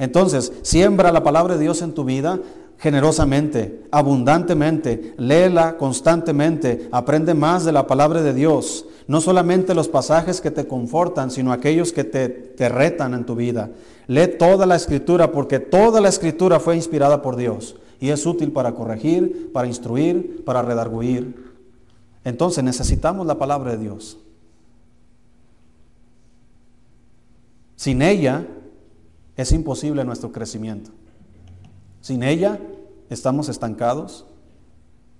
Entonces, siembra la palabra de Dios en tu vida, generosamente, abundantemente, léela constantemente, aprende más de la palabra de Dios, no solamente los pasajes que te confortan, sino aquellos que te, te retan en tu vida. Lee toda la escritura porque toda la escritura fue inspirada por Dios y es útil para corregir, para instruir, para redarguir. Entonces necesitamos la palabra de Dios. Sin ella es imposible nuestro crecimiento. Sin ella estamos estancados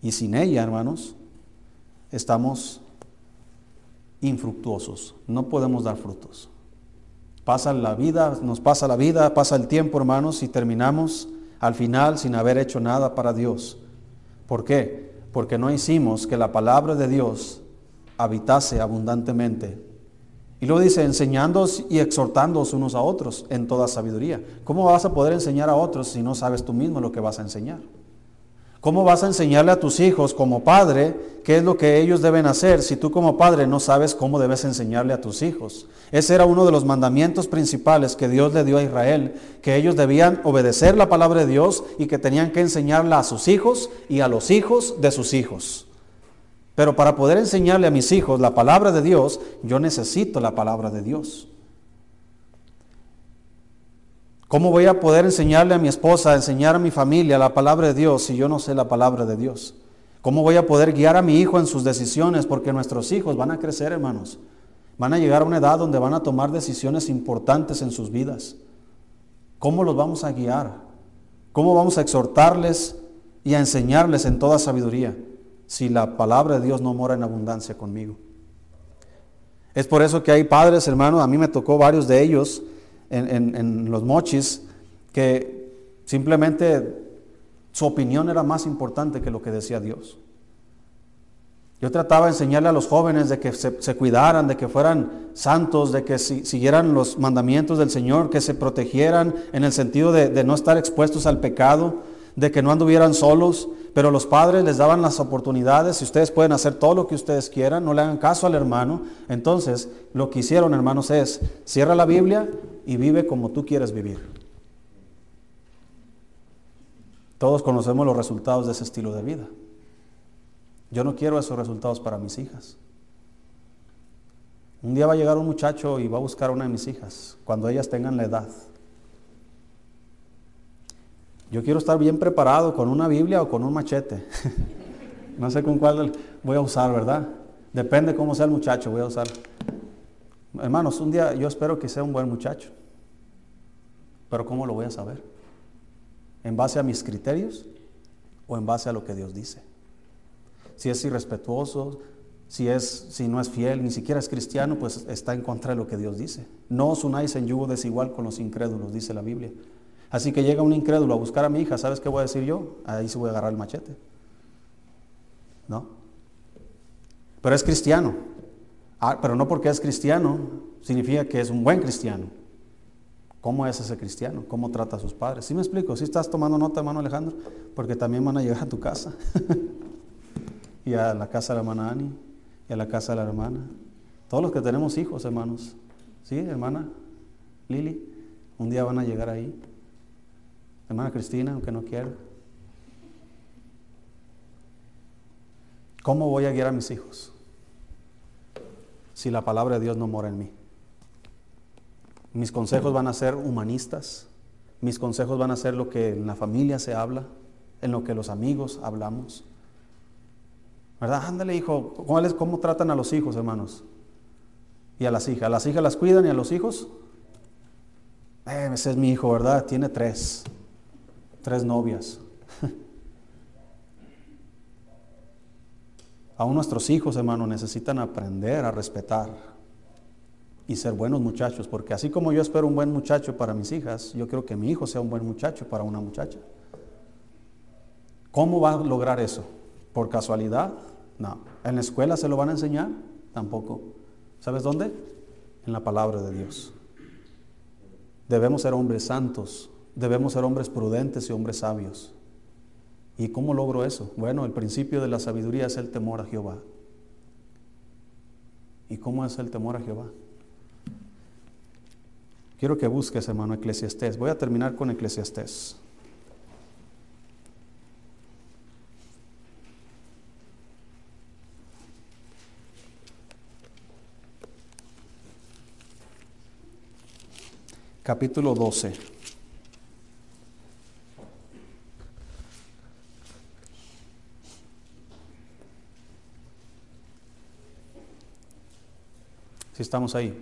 y sin ella, hermanos, estamos infructuosos. No podemos dar frutos. Pasa la vida, nos pasa la vida, pasa el tiempo, hermanos, y terminamos al final sin haber hecho nada para Dios. ¿Por qué? Porque no hicimos que la palabra de Dios habitase abundantemente. Y luego dice, enseñándoos y exhortándoos unos a otros en toda sabiduría. ¿Cómo vas a poder enseñar a otros si no sabes tú mismo lo que vas a enseñar? ¿Cómo vas a enseñarle a tus hijos como padre qué es lo que ellos deben hacer si tú como padre no sabes cómo debes enseñarle a tus hijos? Ese era uno de los mandamientos principales que Dios le dio a Israel, que ellos debían obedecer la palabra de Dios y que tenían que enseñarla a sus hijos y a los hijos de sus hijos. Pero para poder enseñarle a mis hijos la palabra de Dios, yo necesito la palabra de Dios. ¿Cómo voy a poder enseñarle a mi esposa, enseñar a mi familia la palabra de Dios si yo no sé la palabra de Dios? ¿Cómo voy a poder guiar a mi hijo en sus decisiones? Porque nuestros hijos van a crecer, hermanos. Van a llegar a una edad donde van a tomar decisiones importantes en sus vidas. ¿Cómo los vamos a guiar? ¿Cómo vamos a exhortarles y a enseñarles en toda sabiduría si la palabra de Dios no mora en abundancia conmigo? Es por eso que hay padres, hermanos, a mí me tocó varios de ellos, en, los mochis que simplemente su opinión era más importante que lo que decía Dios. Yo trataba de enseñarle a los jóvenes de que se, cuidaran, de que fueran santos, de que siguieran los mandamientos del Señor, que se protegieran en el sentido de no estar expuestos al pecado, de que no anduvieran solos, pero los padres les daban las oportunidades, si ustedes pueden hacer todo lo que ustedes quieran, no le hagan caso al hermano. Entonces, lo que hicieron, hermanos, es, cierra la Biblia y vive como tú quieres vivir. Todos conocemos los resultados de ese estilo de vida. Yo no quiero esos resultados para mis hijas. Un día va a llegar un muchacho y va a buscar a una de mis hijas, cuando ellas tengan la edad. Yo quiero estar bien preparado con una Biblia o con un machete. no sé con cuál voy a usar, ¿verdad? Depende cómo sea el muchacho, voy a usar. Hermanos, un día yo espero que sea un buen muchacho. Pero ¿cómo lo voy a saber? ¿En base a mis criterios o en base a lo que Dios dice? Si es irrespetuoso, si, es, si no es fiel, ni siquiera es cristiano, pues está en contra de lo que Dios dice. No os unáis en yugo desigual con los incrédulos, dice la Biblia. Así que llega un incrédulo a buscar a mi hija, ¿sabes qué voy a decir yo? Ahí sí voy a agarrar el machete. ¿No? Pero es cristiano. Ah, pero no porque es cristiano significa que es un buen cristiano. ¿Cómo es ese cristiano? ¿Cómo trata a sus padres? ¿Sí me explico? ¿Sí estás tomando nota, hermano Alejandro? Porque también van a llegar a tu casa. y a la casa de la hermana Ani. Y a la casa de la hermana. Todos los que tenemos hijos, hermanos. ¿Sí, hermana Lili? Un día van a llegar ahí. Hermana Cristina, aunque no quiera. ¿Cómo voy a guiar a mis hijos si la palabra de Dios no mora en mí? Mis consejos van a ser humanistas. Mis consejos van a ser lo que en la familia se habla, en lo que los amigos hablamos. ¿Verdad? Ándale, hijo. ¿Cómo, ¿Cómo tratan a los hijos, hermanos? Y a las hijas. ¿A las hijas las cuidan y a los hijos? Eh, ese es mi hijo, ¿verdad? Tiene tres tres novias. Aún nuestros hijos, hermano, necesitan aprender a respetar y ser buenos muchachos, porque así como yo espero un buen muchacho para mis hijas, yo quiero que mi hijo sea un buen muchacho para una muchacha. ¿Cómo va a lograr eso? ¿Por casualidad? No. ¿En la escuela se lo van a enseñar? Tampoco. ¿Sabes dónde? En la palabra de Dios. Debemos ser hombres santos, debemos ser hombres prudentes y hombres sabios. ¿Y cómo logro eso? Bueno, el principio de la sabiduría es el temor a Jehová. ¿Y cómo es el temor a Jehová? Quiero que busques, hermano, Eclesiastés. Voy a terminar con Eclesiastés. Capítulo 12. Estamos ahí.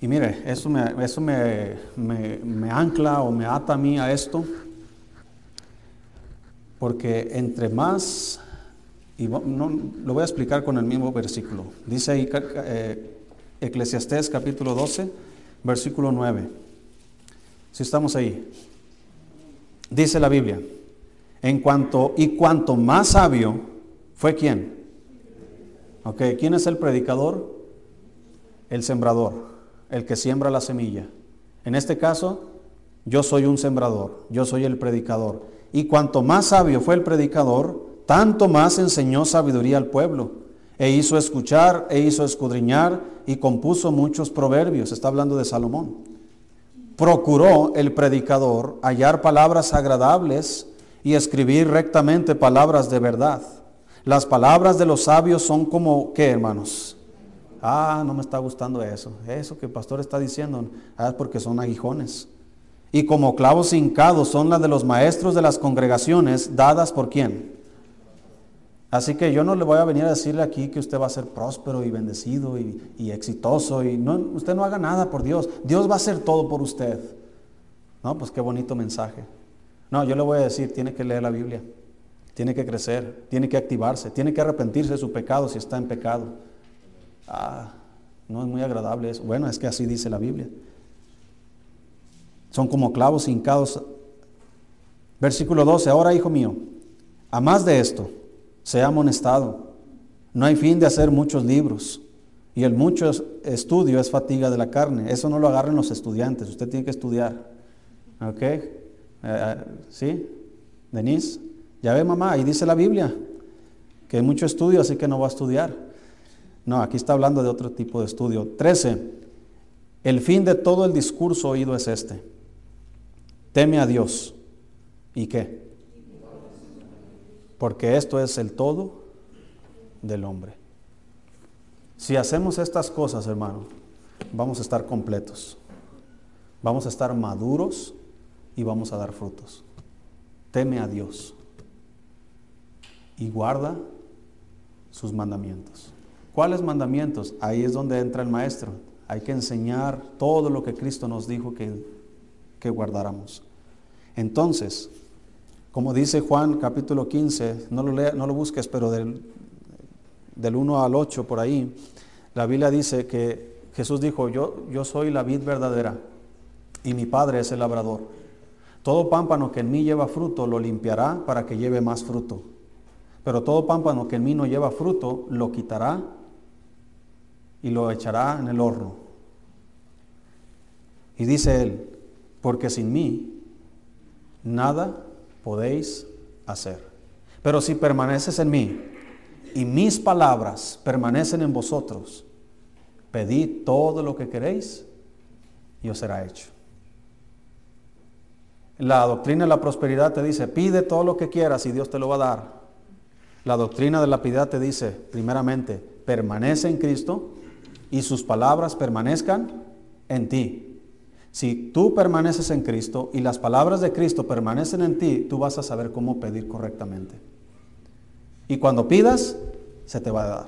Y mire, eso, me, eso me, me, ancla o me ata a mí a esto, porque entre más, y no, lo voy a explicar con el mismo versículo, dice ahí eh, Eclesiastés capítulo 12, versículo 9. Si estamos ahí, dice la Biblia, en cuanto, y cuanto más sabio fue quién, Ok, ¿quién es el predicador? El sembrador, el que siembra la semilla. En este caso, yo soy un sembrador, yo soy el predicador. Y cuanto más sabio fue el predicador, tanto más enseñó sabiduría al pueblo. E hizo escuchar, e hizo escudriñar, y compuso muchos proverbios. Está hablando de Salomón. Procuró el predicador hallar palabras agradables y escribir rectamente palabras de verdad las palabras de los sabios son como, ¿qué hermanos? Ah, no me está gustando eso. Eso que el pastor está diciendo, ah, es porque son aguijones. Y como clavos hincados son las de los maestros de las congregaciones, dadas por quién. Así que yo no le voy a venir a decirle aquí que usted va a ser próspero y bendecido y, y exitoso. Y no, usted no haga nada por Dios. Dios va a hacer todo por usted. No, pues qué bonito mensaje. No, yo le voy a decir, tiene que leer la Biblia. Tiene que crecer, tiene que activarse, tiene que arrepentirse de su pecado si está en pecado. Ah, no es muy agradable eso. Bueno, es que así dice la Biblia. Son como clavos hincados. Versículo 12, ahora hijo mío, a más de esto, sea amonestado. No hay fin de hacer muchos libros. Y el mucho estudio es fatiga de la carne. Eso no lo agarren los estudiantes. Usted tiene que estudiar. ¿Ok? Eh, eh, ¿Sí? Denise. Ya ve mamá, ahí dice la Biblia que hay mucho estudio, así que no va a estudiar. No, aquí está hablando de otro tipo de estudio. 13. El fin de todo el discurso oído es este. Teme a Dios. ¿Y qué? Porque esto es el todo del hombre. Si hacemos estas cosas, hermano, vamos a estar completos. Vamos a estar maduros y vamos a dar frutos. Teme a Dios y guarda sus mandamientos. ¿Cuáles mandamientos? Ahí es donde entra el maestro. Hay que enseñar todo lo que Cristo nos dijo que, que guardáramos. Entonces, como dice Juan capítulo 15, no lo, lea, no lo busques, pero del, del 1 al 8 por ahí, la Biblia dice que Jesús dijo, yo, yo soy la vid verdadera y mi Padre es el labrador. Todo pámpano que en mí lleva fruto lo limpiará para que lleve más fruto. Pero todo pámpano que en mí no lleva fruto, lo quitará y lo echará en el horno. Y dice él, porque sin mí nada podéis hacer. Pero si permaneces en mí y mis palabras permanecen en vosotros, pedid todo lo que queréis y os será hecho. La doctrina de la prosperidad te dice, pide todo lo que quieras y Dios te lo va a dar. La doctrina de la piedad te dice, primeramente, permanece en Cristo y sus palabras permanezcan en ti. Si tú permaneces en Cristo y las palabras de Cristo permanecen en ti, tú vas a saber cómo pedir correctamente. Y cuando pidas, se te va a dar.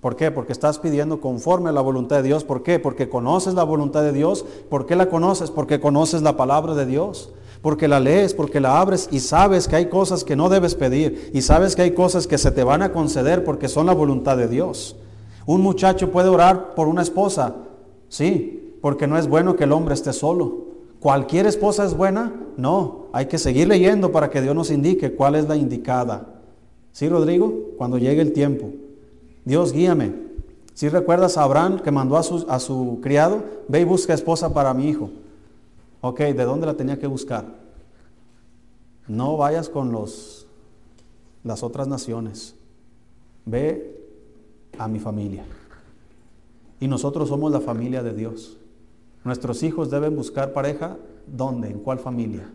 ¿Por qué? Porque estás pidiendo conforme a la voluntad de Dios. ¿Por qué? Porque conoces la voluntad de Dios. ¿Por qué la conoces? Porque conoces la palabra de Dios porque la lees, porque la abres y sabes que hay cosas que no debes pedir y sabes que hay cosas que se te van a conceder porque son la voluntad de Dios. Un muchacho puede orar por una esposa, sí, porque no es bueno que el hombre esté solo. ¿Cualquier esposa es buena? No, hay que seguir leyendo para que Dios nos indique cuál es la indicada. ¿Sí, Rodrigo? Cuando llegue el tiempo. Dios guíame. Si recuerdas a Abraham que mandó a su, a su criado, ve y busca esposa para mi hijo. Ok, ¿de dónde la tenía que buscar? No vayas con los, las otras naciones. Ve a mi familia. Y nosotros somos la familia de Dios. Nuestros hijos deben buscar pareja. ¿Dónde? ¿En cuál familia?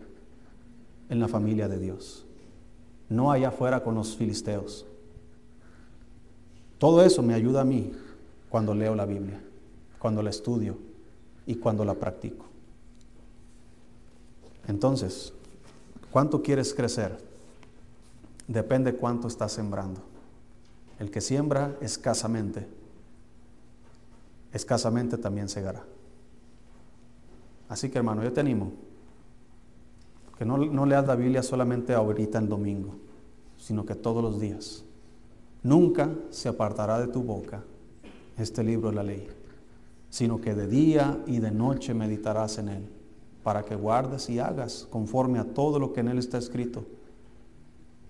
En la familia de Dios. No allá afuera con los filisteos. Todo eso me ayuda a mí cuando leo la Biblia, cuando la estudio y cuando la practico. Entonces, ¿cuánto quieres crecer? Depende cuánto estás sembrando. El que siembra escasamente, escasamente también segará. Así que hermano, yo te animo que no, no leas la Biblia solamente ahorita el domingo, sino que todos los días. Nunca se apartará de tu boca este libro de la ley, sino que de día y de noche meditarás en él, para que guardes y hagas conforme a todo lo que en él está escrito.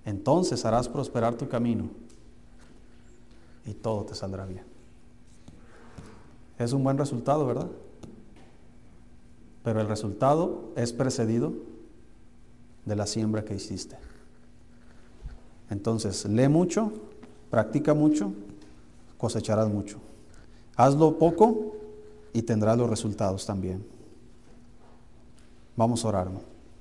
Entonces harás prosperar tu camino y todo te saldrá bien. Es un buen resultado, ¿verdad? Pero el resultado es precedido de la siembra que hiciste. Entonces, lee mucho, practica mucho, cosecharás mucho. Hazlo poco y tendrás los resultados también. Vamos a orar.